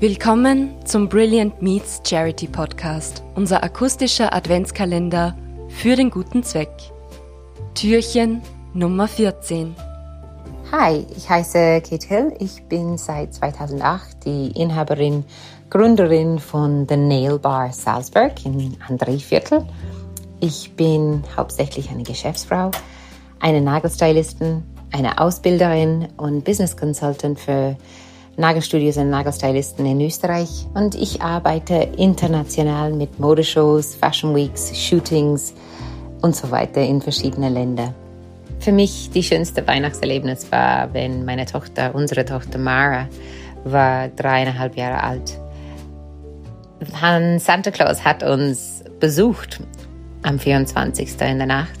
Willkommen zum Brilliant Meets Charity Podcast, unser akustischer Adventskalender für den guten Zweck. Türchen Nummer 14. Hi, ich heiße Kate Hill. Ich bin seit 2008 die Inhaberin, Gründerin von The Nail Bar Salzburg in André-Viertel. Ich bin hauptsächlich eine Geschäftsfrau, eine Nagelstylistin, eine Ausbilderin und Business Consultant für Nagelstudios und Nagelstylisten in Österreich und ich arbeite international mit Modeshows, Fashion Weeks, Shootings und so weiter in verschiedenen Ländern. Für mich die schönste Weihnachtserlebnis war, wenn meine Tochter, unsere Tochter Mara, war dreieinhalb Jahre alt. Santa Claus hat uns besucht am 24. in der Nacht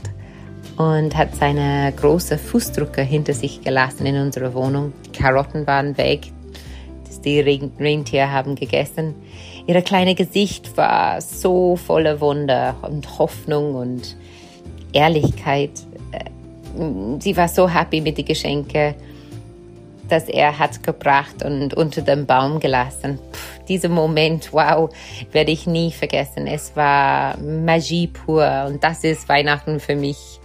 und hat seine große Fußdrucke hinter sich gelassen in unserer Wohnung. Die Karotten waren weg, die Rentier haben gegessen. Ihr kleines Gesicht war so voller Wunder und Hoffnung und Ehrlichkeit. Äh, sie war so happy mit den Geschenken, dass er hat gebracht und unter dem Baum gelassen. Puh, dieser Moment, wow, werde ich nie vergessen. Es war Magie pur und das ist Weihnachten für mich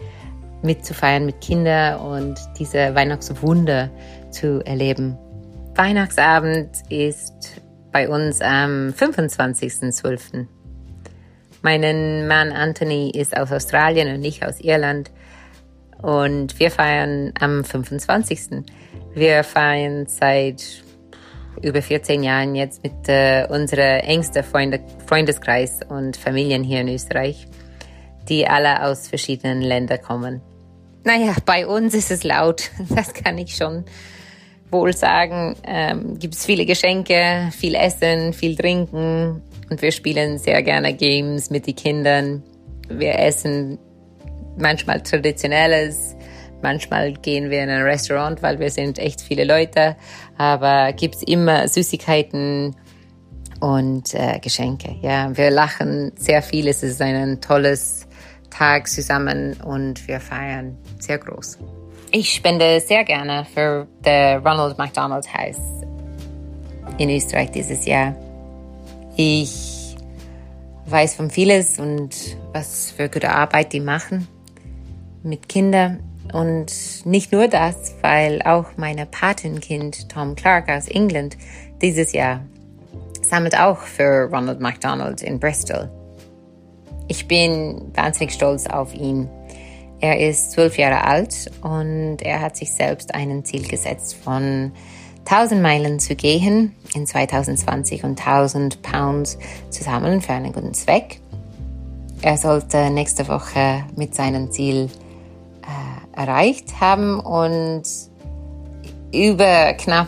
mitzufeiern mit Kindern und diese Weihnachtswunder zu erleben. Weihnachtsabend ist bei uns am 25.12. Mein Mann Anthony ist aus Australien und ich aus Irland. Und wir feiern am 25. Wir feiern seit über 14 Jahren jetzt mit äh, unserem engsten Freunde, Freundeskreis und Familien hier in Österreich, die alle aus verschiedenen Ländern kommen. Naja, bei uns ist es laut, das kann ich schon wohl sagen, ähm, gibt es viele Geschenke, viel Essen, viel Trinken und wir spielen sehr gerne Games mit den Kindern. Wir essen manchmal traditionelles, manchmal gehen wir in ein Restaurant, weil wir sind echt viele Leute, aber gibt es immer Süßigkeiten und äh, Geschenke. Ja, wir lachen sehr viel. Es ist ein tolles Tag zusammen und wir feiern sehr groß. Ich spende sehr gerne für das Ronald McDonald House in Österreich dieses Jahr. Ich weiß von vieles und was für gute Arbeit die machen mit Kindern. Und nicht nur das, weil auch meine Patenkind Tom Clark aus England dieses Jahr sammelt auch für Ronald McDonald in Bristol. Ich bin wahnsinnig stolz auf ihn er ist zwölf Jahre alt und er hat sich selbst einen Ziel gesetzt von 1000 Meilen zu gehen in 2020 und 1000 Pounds zu sammeln für einen guten Zweck. Er sollte nächste Woche mit seinem Ziel äh, erreicht haben und über knapp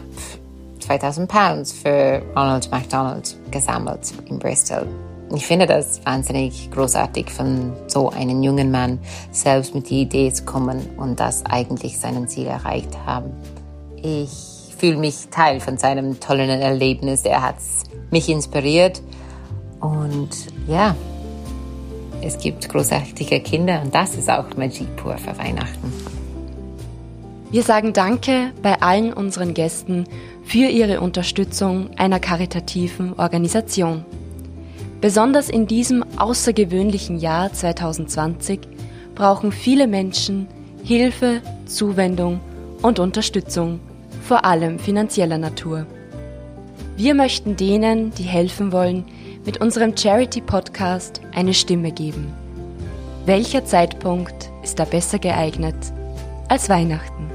2000 Pounds für Ronald McDonald gesammelt in Bristol. Ich finde das wahnsinnig großartig von so einem jungen Mann, selbst mit der Idee zu kommen und das eigentlich seinen Ziel erreicht haben. Ich fühle mich Teil von seinem tollen Erlebnis. Er hat mich inspiriert und ja, es gibt großartige Kinder und das ist auch Magie pur für Weihnachten. Wir sagen Danke bei allen unseren Gästen für ihre Unterstützung einer karitativen Organisation. Besonders in diesem außergewöhnlichen Jahr 2020 brauchen viele Menschen Hilfe, Zuwendung und Unterstützung, vor allem finanzieller Natur. Wir möchten denen, die helfen wollen, mit unserem Charity-Podcast eine Stimme geben. Welcher Zeitpunkt ist da besser geeignet als Weihnachten?